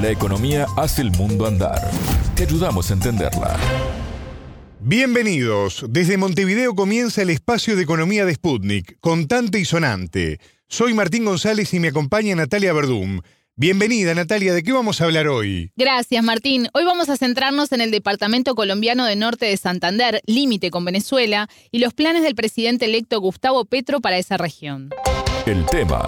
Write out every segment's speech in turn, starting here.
La economía hace el mundo andar. Te ayudamos a entenderla. Bienvenidos. Desde Montevideo comienza el espacio de economía de Sputnik, contante y sonante. Soy Martín González y me acompaña Natalia Verdum. Bienvenida Natalia, ¿de qué vamos a hablar hoy? Gracias Martín. Hoy vamos a centrarnos en el departamento colombiano de Norte de Santander, límite con Venezuela, y los planes del presidente electo Gustavo Petro para esa región. El tema.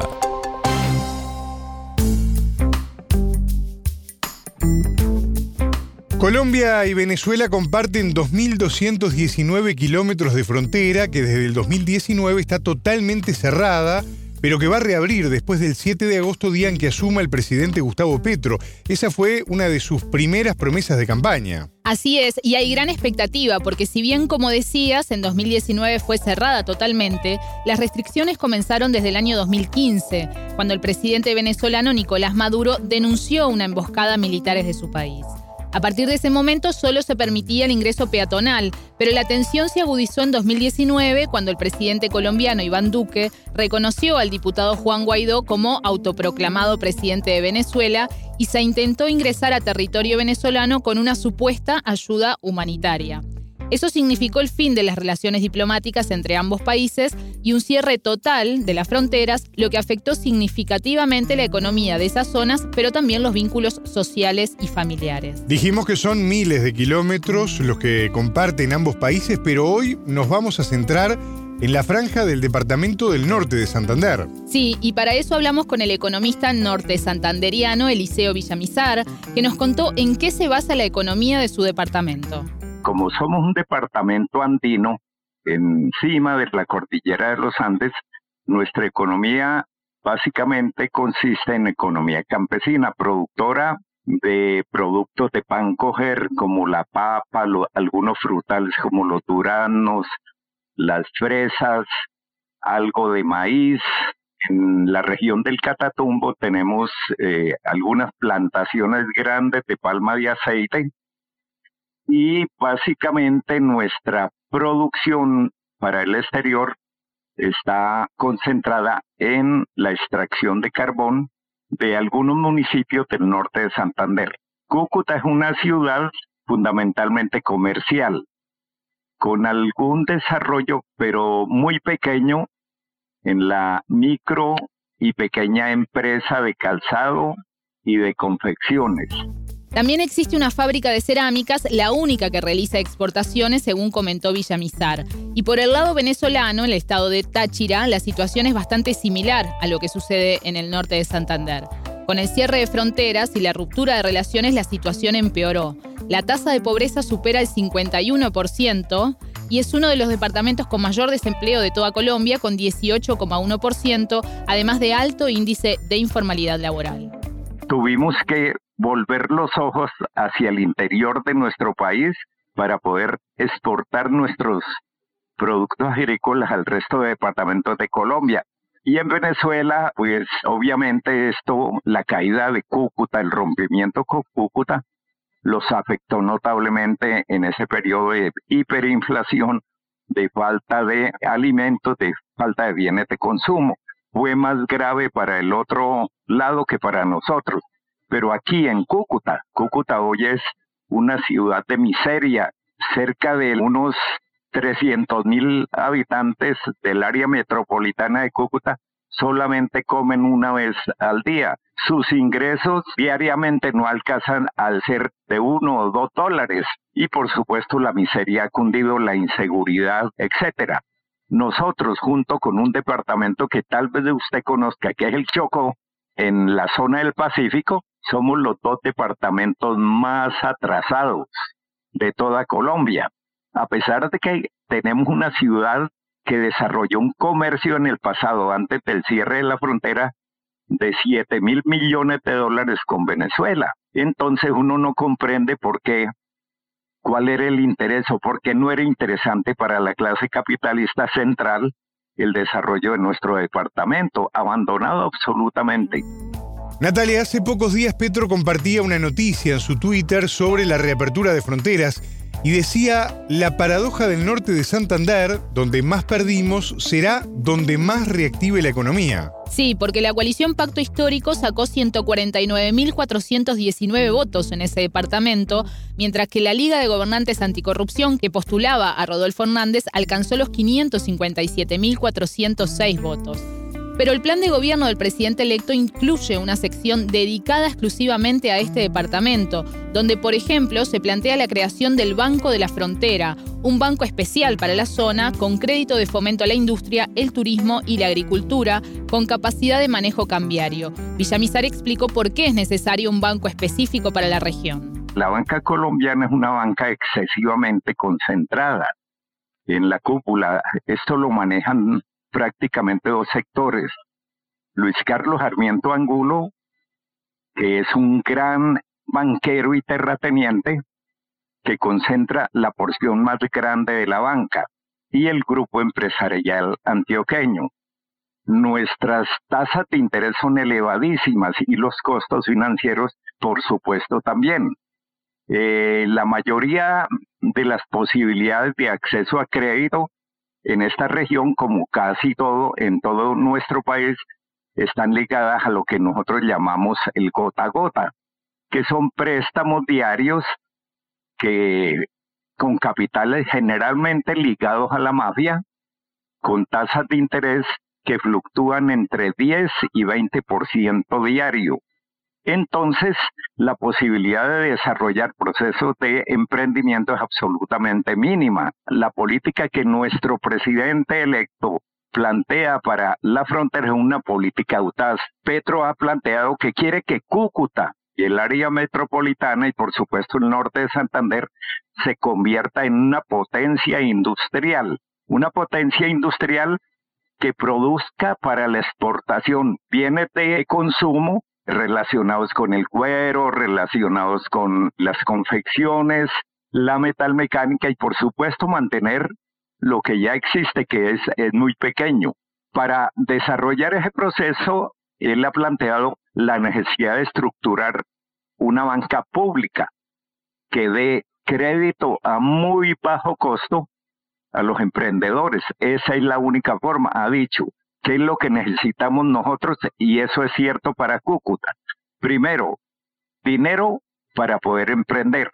Colombia y Venezuela comparten 2.219 kilómetros de frontera que desde el 2019 está totalmente cerrada pero que va a reabrir después del 7 de agosto, día en que asuma el presidente Gustavo Petro. Esa fue una de sus primeras promesas de campaña. Así es, y hay gran expectativa, porque si bien, como decías, en 2019 fue cerrada totalmente, las restricciones comenzaron desde el año 2015, cuando el presidente venezolano Nicolás Maduro denunció una emboscada a militares de su país. A partir de ese momento solo se permitía el ingreso peatonal, pero la tensión se agudizó en 2019 cuando el presidente colombiano Iván Duque reconoció al diputado Juan Guaidó como autoproclamado presidente de Venezuela y se intentó ingresar a territorio venezolano con una supuesta ayuda humanitaria. Eso significó el fin de las relaciones diplomáticas entre ambos países y un cierre total de las fronteras, lo que afectó significativamente la economía de esas zonas, pero también los vínculos sociales y familiares. Dijimos que son miles de kilómetros los que comparten ambos países, pero hoy nos vamos a centrar en la franja del departamento del norte de Santander. Sí, y para eso hablamos con el economista norte santanderiano Eliseo Villamizar, que nos contó en qué se basa la economía de su departamento como somos un departamento andino encima de la cordillera de los Andes, nuestra economía básicamente consiste en economía campesina, productora de productos de pan coger como la papa, algunos frutales como los duranos, las fresas, algo de maíz. En la región del Catatumbo tenemos eh, algunas plantaciones grandes de palma de aceite y básicamente nuestra producción para el exterior está concentrada en la extracción de carbón de algunos municipios del norte de Santander. Cúcuta es una ciudad fundamentalmente comercial, con algún desarrollo, pero muy pequeño, en la micro y pequeña empresa de calzado y de confecciones. También existe una fábrica de cerámicas, la única que realiza exportaciones, según comentó Villamizar. Y por el lado venezolano, en el estado de Táchira, la situación es bastante similar a lo que sucede en el norte de Santander. Con el cierre de fronteras y la ruptura de relaciones, la situación empeoró. La tasa de pobreza supera el 51% y es uno de los departamentos con mayor desempleo de toda Colombia, con 18,1%, además de alto índice de informalidad laboral. Tuvimos que volver los ojos hacia el interior de nuestro país para poder exportar nuestros productos agrícolas al resto de departamentos de Colombia. Y en Venezuela, pues obviamente esto, la caída de Cúcuta, el rompimiento con Cúcuta, los afectó notablemente en ese periodo de hiperinflación, de falta de alimentos, de falta de bienes de consumo. Fue más grave para el otro lado que para nosotros. Pero aquí en Cúcuta, Cúcuta hoy es una ciudad de miseria, cerca de unos 300 mil habitantes del área metropolitana de Cúcuta solamente comen una vez al día. Sus ingresos diariamente no alcanzan al ser de uno o dos dólares. Y por supuesto la miseria ha cundido, la inseguridad, etcétera. Nosotros, junto con un departamento que tal vez usted conozca, que es el Choco, en la zona del Pacífico, somos los dos departamentos más atrasados de toda Colombia. A pesar de que tenemos una ciudad que desarrolló un comercio en el pasado, antes del cierre de la frontera, de 7 mil millones de dólares con Venezuela. Entonces uno no comprende por qué, cuál era el interés o por qué no era interesante para la clase capitalista central el desarrollo de nuestro departamento, abandonado absolutamente. Natalia, hace pocos días Petro compartía una noticia en su Twitter sobre la reapertura de fronteras y decía, la paradoja del norte de Santander, donde más perdimos, será donde más reactive la economía. Sí, porque la coalición Pacto Histórico sacó 149.419 votos en ese departamento, mientras que la Liga de Gobernantes Anticorrupción, que postulaba a Rodolfo Hernández, alcanzó los 557.406 votos. Pero el plan de gobierno del presidente electo incluye una sección dedicada exclusivamente a este departamento, donde por ejemplo se plantea la creación del Banco de la Frontera, un banco especial para la zona con crédito de fomento a la industria, el turismo y la agricultura, con capacidad de manejo cambiario. Villamizar explicó por qué es necesario un banco específico para la región. La banca colombiana es una banca excesivamente concentrada en la cúpula. Esto lo manejan prácticamente dos sectores. Luis Carlos Armiento Angulo, que es un gran banquero y terrateniente que concentra la porción más grande de la banca, y el grupo empresarial antioqueño. Nuestras tasas de interés son elevadísimas y los costos financieros, por supuesto, también. Eh, la mayoría de las posibilidades de acceso a crédito en esta región, como casi todo en todo nuestro país, están ligadas a lo que nosotros llamamos el gota a gota, que son préstamos diarios que con capitales generalmente ligados a la mafia, con tasas de interés que fluctúan entre 10 y 20% diario entonces la posibilidad de desarrollar procesos de emprendimiento es absolutamente mínima. La política que nuestro presidente electo plantea para la frontera es una política autaz. Petro ha planteado que quiere que Cúcuta y el área metropolitana y por supuesto el norte de Santander se convierta en una potencia industrial, una potencia industrial que produzca para la exportación bienes de consumo relacionados con el cuero, relacionados con las confecciones, la metalmecánica y por supuesto mantener lo que ya existe, que es, es muy pequeño. Para desarrollar ese proceso, él ha planteado la necesidad de estructurar una banca pública que dé crédito a muy bajo costo a los emprendedores. Esa es la única forma, ha dicho qué es lo que necesitamos nosotros y eso es cierto para Cúcuta. Primero, dinero para poder emprender.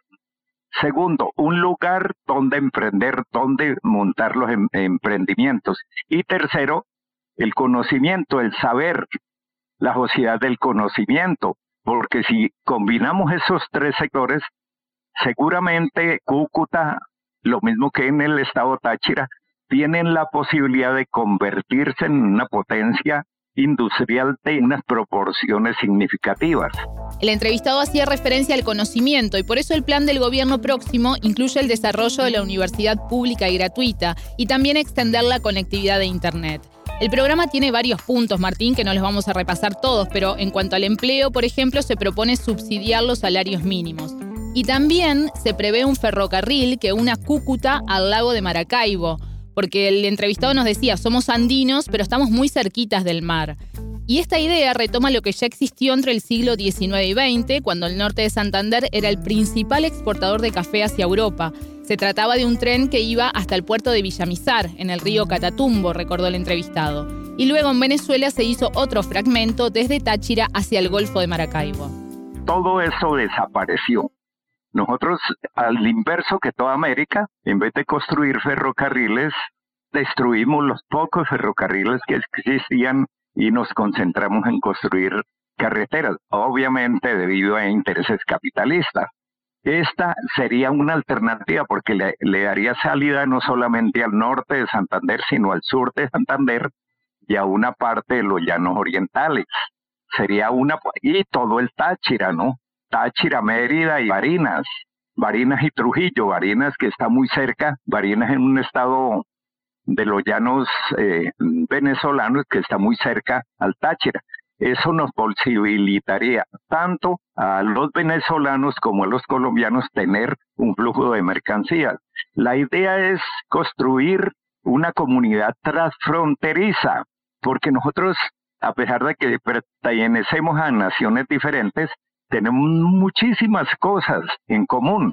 Segundo, un lugar donde emprender, donde montar los em-, emprendimientos. Y tercero, el conocimiento, el saber, la sociedad del conocimiento, porque si combinamos esos tres sectores, seguramente Cúcuta, lo mismo que en el estado Táchira, tienen la posibilidad de convertirse en una potencia industrial de unas proporciones significativas. El entrevistado hacía referencia al conocimiento y por eso el plan del gobierno próximo incluye el desarrollo de la universidad pública y gratuita y también extender la conectividad de Internet. El programa tiene varios puntos, Martín, que no los vamos a repasar todos, pero en cuanto al empleo, por ejemplo, se propone subsidiar los salarios mínimos. Y también se prevé un ferrocarril que una Cúcuta al lago de Maracaibo porque el entrevistado nos decía, somos andinos, pero estamos muy cerquitas del mar. Y esta idea retoma lo que ya existió entre el siglo XIX y XX, cuando el norte de Santander era el principal exportador de café hacia Europa. Se trataba de un tren que iba hasta el puerto de Villamizar, en el río Catatumbo, recordó el entrevistado. Y luego en Venezuela se hizo otro fragmento desde Táchira hacia el Golfo de Maracaibo. Todo eso desapareció. Nosotros, al inverso que toda América, en vez de construir ferrocarriles, destruimos los pocos ferrocarriles que existían y nos concentramos en construir carreteras, obviamente debido a intereses capitalistas. Esta sería una alternativa porque le, daría salida no solamente al norte de Santander, sino al sur de Santander y a una parte de los llanos orientales. Sería una, y todo el Táchira, ¿no? Táchira, Mérida y Barinas. Barinas y Trujillo, Barinas que está muy cerca, Barinas en un estado de los llanos eh, venezolanos que está muy cerca al Táchira. Eso nos posibilitaría tanto a los venezolanos como a los colombianos tener un flujo de mercancías. La idea es construir una comunidad transfronteriza, porque nosotros, a pesar de que pertenecemos a naciones diferentes, tenemos muchísimas cosas en común.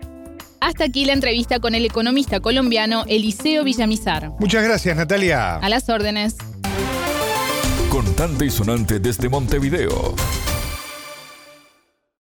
Hasta aquí la entrevista con el economista colombiano Eliseo Villamizar. Muchas gracias, Natalia. A las órdenes. Contante y sonante desde Montevideo.